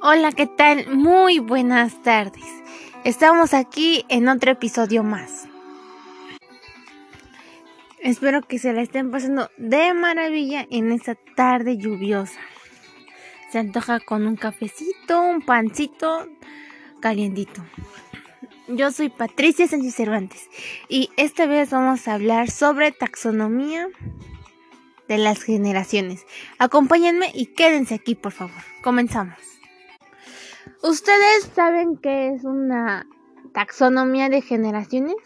Hola, ¿qué tal? Muy buenas tardes. Estamos aquí en otro episodio más. Espero que se la estén pasando de maravilla en esta tarde lluviosa. Se antoja con un cafecito, un pancito calientito. Yo soy Patricia Sánchez Cervantes y esta vez vamos a hablar sobre taxonomía de las generaciones. Acompáñenme y quédense aquí, por favor. Comenzamos. ¿Ustedes saben qué es una taxonomía de generaciones?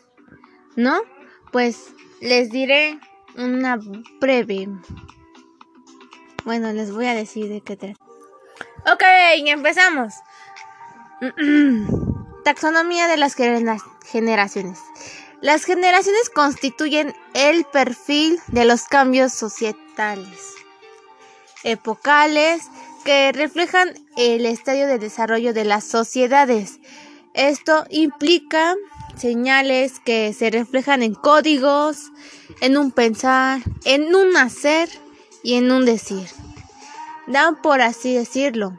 ¿No? Pues les diré una breve. Bueno, les voy a decir de qué trata. Ok, empezamos. Taxonomía de las generaciones. Las generaciones constituyen el perfil de los cambios societales, epocales, que reflejan el estadio de desarrollo de las sociedades. Esto implica señales que se reflejan en códigos, en un pensar, en un hacer y en un decir. Dan por así decirlo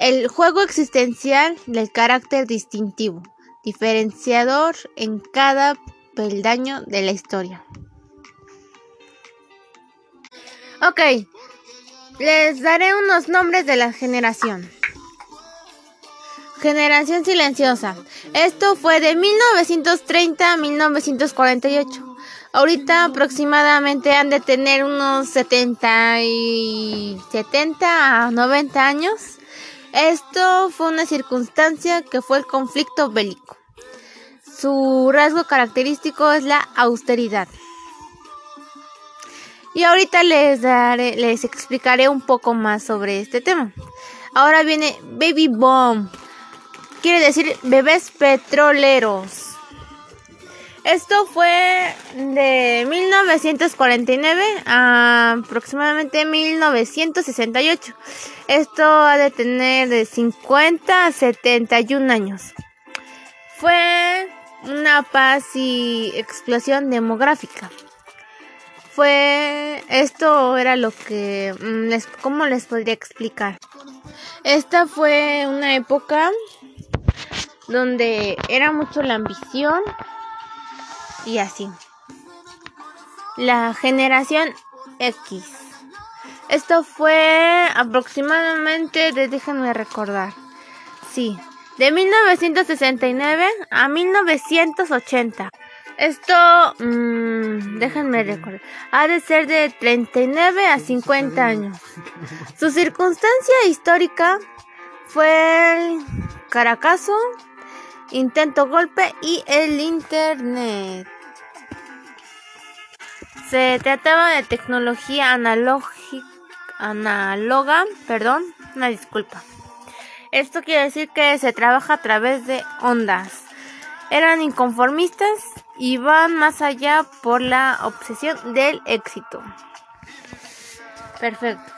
el juego existencial del carácter distintivo, diferenciador en cada peldaño de la historia. Ok, les daré unos nombres de la generación. Generación silenciosa. Esto fue de 1930 a 1948. Ahorita aproximadamente han de tener unos 70 y 70 a 90 años. Esto fue una circunstancia que fue el conflicto bélico. Su rasgo característico es la austeridad. Y ahorita les daré, les explicaré un poco más sobre este tema. Ahora viene Baby Bomb. Quiere decir bebés petroleros. Esto fue de 1949 a aproximadamente 1968. Esto ha de tener de 50 a 71 años. Fue una paz y explosión demográfica fue esto era lo que mm, les, cómo les podría explicar esta fue una época donde era mucho la ambición y así. La generación X. Esto fue aproximadamente de, déjenme recordar. Sí de 1969 a 1980 esto, mmm, déjenme recordar, ha de ser de 39 a 50 años. Su circunstancia histórica fue el Caracazo, intento golpe y el Internet. Se trataba de tecnología analógica, perdón, una disculpa. Esto quiere decir que se trabaja a través de ondas. Eran inconformistas y van más allá por la obsesión del éxito. Perfecto.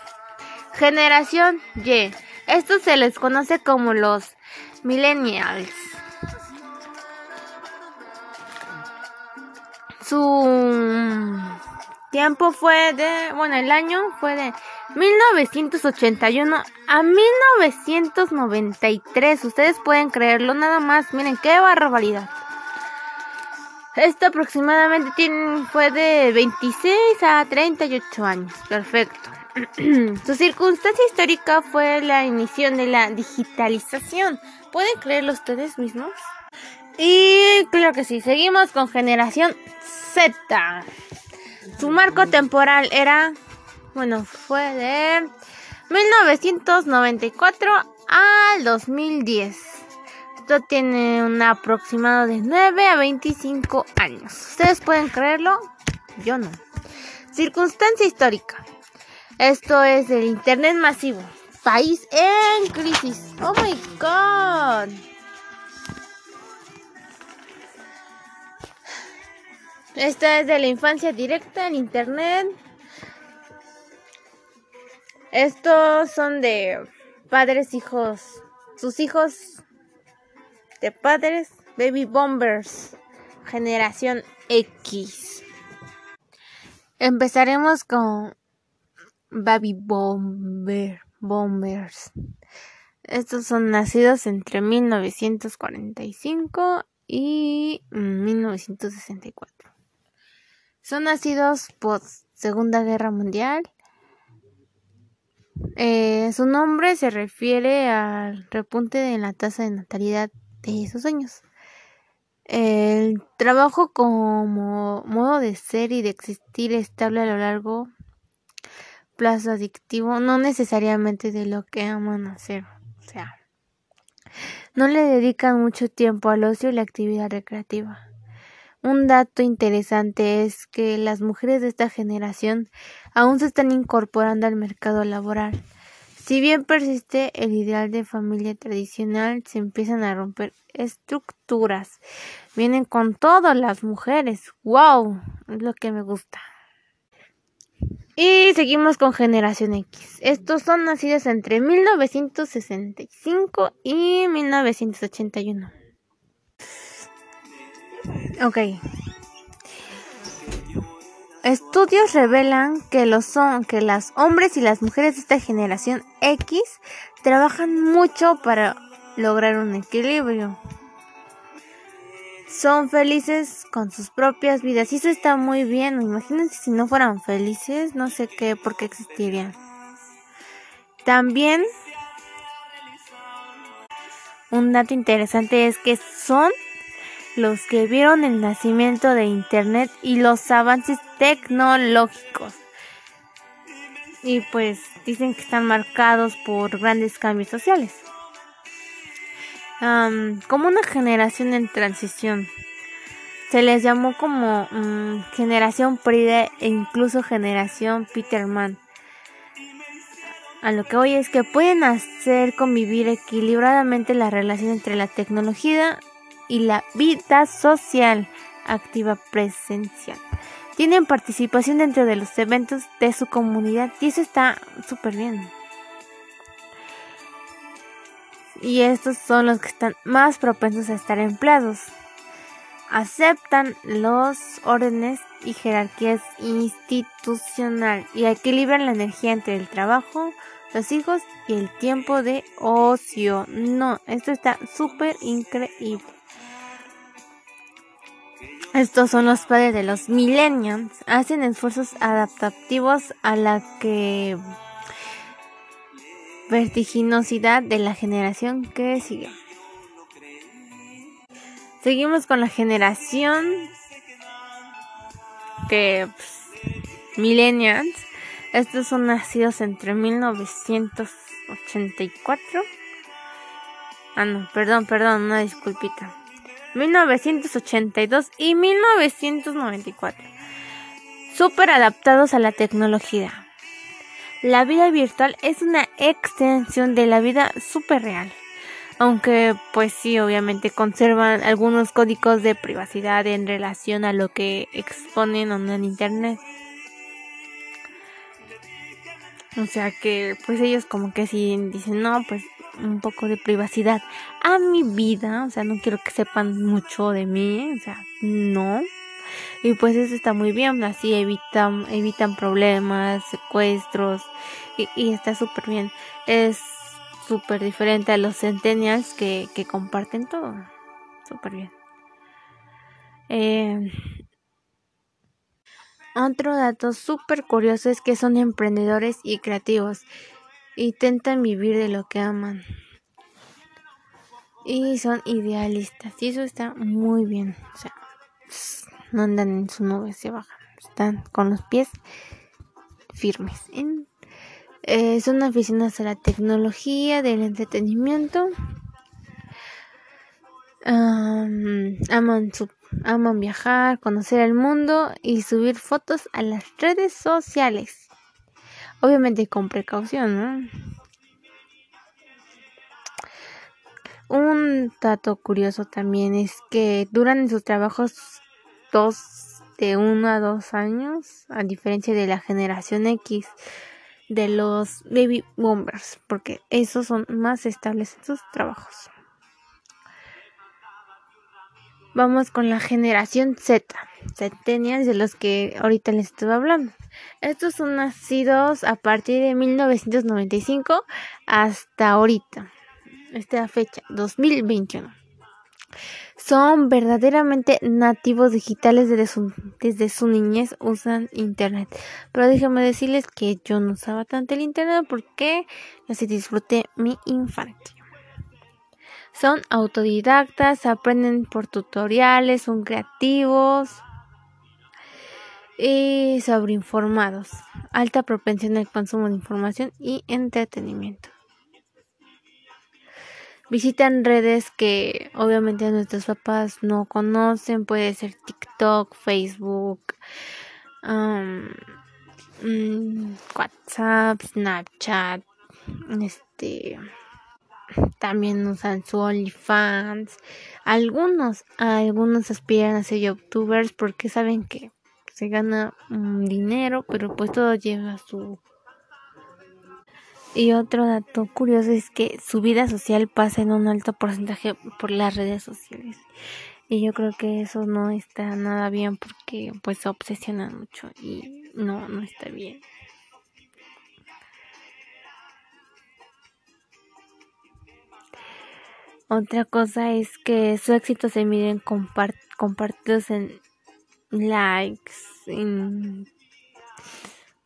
Generación Y. Esto se les conoce como los millennials. Su tiempo fue de, bueno, el año fue de 1981 a 1993. Ustedes pueden creerlo nada más. Miren qué barbaridad. Esto aproximadamente tiene, fue de 26 a 38 años. Perfecto. Su circunstancia histórica fue la inicio de la digitalización. ¿Pueden creerlo ustedes mismos? Y claro que sí, seguimos con generación Z. Su marco temporal era, bueno, fue de 1994 al 2010. Esto tiene un aproximado de 9 a 25 años. ¿Ustedes pueden creerlo? Yo no. Circunstancia histórica. Esto es el Internet masivo. País en crisis. Oh my god. Esta es de la infancia directa en Internet. Estos son de padres, hijos. Sus hijos de padres Baby Bombers, generación X. Empezaremos con Baby Bomber, Bombers. Estos son nacidos entre 1945 y 1964. Son nacidos post Segunda Guerra Mundial. Eh, su nombre se refiere al repunte de la tasa de natalidad de esos años. El trabajo como modo de ser y de existir estable a lo largo plazo adictivo, no necesariamente de lo que aman hacer. O sea, no le dedican mucho tiempo al ocio y la actividad recreativa. Un dato interesante es que las mujeres de esta generación aún se están incorporando al mercado laboral. Si bien persiste el ideal de familia tradicional, se empiezan a romper estructuras. Vienen con todas las mujeres. ¡Wow! Es lo que me gusta. Y seguimos con Generación X. Estos son nacidos entre 1965 y 1981. Ok. Estudios revelan que los son que las hombres y las mujeres de esta generación X trabajan mucho para lograr un equilibrio. Son felices con sus propias vidas y eso está muy bien. Imagínense si no fueran felices, no sé qué, por qué existirían. También un dato interesante es que son los que vieron el nacimiento de Internet y los avances tecnológicos. Y pues dicen que están marcados por grandes cambios sociales. como una generación en transición. Se les llamó como mm, generación Pride e incluso generación Peterman. A lo que hoy es que pueden hacer convivir equilibradamente la relación entre la tecnología y la vida social activa presencial. Tienen participación dentro de los eventos de su comunidad y eso está súper bien. Y estos son los que están más propensos a estar empleados. Aceptan los órdenes y jerarquías institucional y equilibran la energía entre el trabajo, los hijos y el tiempo de ocio. No, esto está súper increíble. Estos son los padres de los millennials. Hacen esfuerzos adaptativos a la que vertiginosidad de la generación que sigue. Seguimos con la generación que pues, millennials. Estos son nacidos entre 1984. Ah, no, perdón, perdón, una disculpita. 1982 y 1994. Súper adaptados a la tecnología. La vida virtual es una extensión de la vida súper real. Aunque pues sí, obviamente conservan algunos códigos de privacidad en relación a lo que exponen en Internet. O sea que pues ellos como que sí dicen, no, pues un poco de privacidad a mi vida, o sea, no quiero que sepan mucho de mí, o sea, no. Y pues eso está muy bien, así evitan, evitan problemas, secuestros, y, está súper bien. Es súper diferente a los centennials que, que comparten todo. Súper bien. Eh, otro dato súper curioso es que son emprendedores y creativos. Intentan vivir de lo que aman. Y son idealistas. Y eso está muy bien. O sea, no andan en su nube, se bajan. Están con los pies firmes. Eh, son aficionados a la tecnología, del entretenimiento. aman, su, aman viajar, conocer el mundo y subir fotos a las redes sociales. Obviamente con precaución, ¿no? Un dato curioso también es que duran sus trabajos dos de uno a dos años, a diferencia de la generación X de los baby boomers, porque esos son más estables en sus trabajos. Vamos con la generación Z, centennials de los que ahorita les estoy hablando. Estos son nacidos a partir de 1995 hasta ahorita. esta fecha, 2021. Son verdaderamente nativos digitales desde su, desde su niñez, usan internet. Pero déjenme decirles que yo no usaba tanto el internet porque así disfruté mi infancia. Son autodidactas, aprenden por tutoriales, son creativos y sobreinformados. Alta propensión al consumo de información y entretenimiento. Visitan redes que obviamente nuestros papás no conocen, puede ser TikTok, Facebook, mm, WhatsApp, Snapchat, este también usan su OnlyFans. Algunos, algunos aspiran a ser youtubers porque saben que se gana dinero, pero pues todo lleva su y otro dato curioso es que su vida social pasa en un alto porcentaje por las redes sociales. Y yo creo que eso no está nada bien porque pues se obsesionan mucho y no, no está bien. Otra cosa es que su éxito se mide en compartidos en likes, en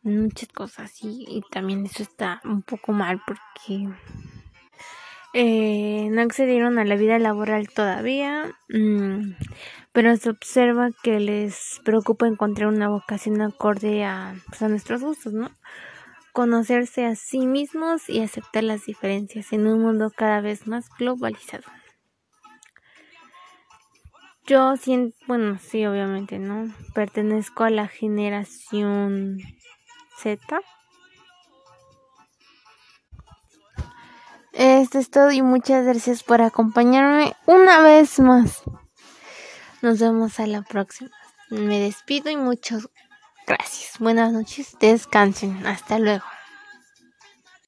muchas cosas y, también eso está un poco mal porque eh, no accedieron a la vida laboral todavía, mm, pero se observa que les preocupa encontrar una vocación acorde a, pues, a nuestros gustos, ¿no? Conocerse a sí mismos y aceptar las diferencias en un mundo cada vez más globalizado. Yo siento, bueno, sí, obviamente, ¿no? Pertenezco a la generación Z. Esto es todo y muchas gracias por acompañarme una vez más. Nos vemos a la próxima. Me despido y muchas gracias. Buenas noches, descansen. Hasta luego.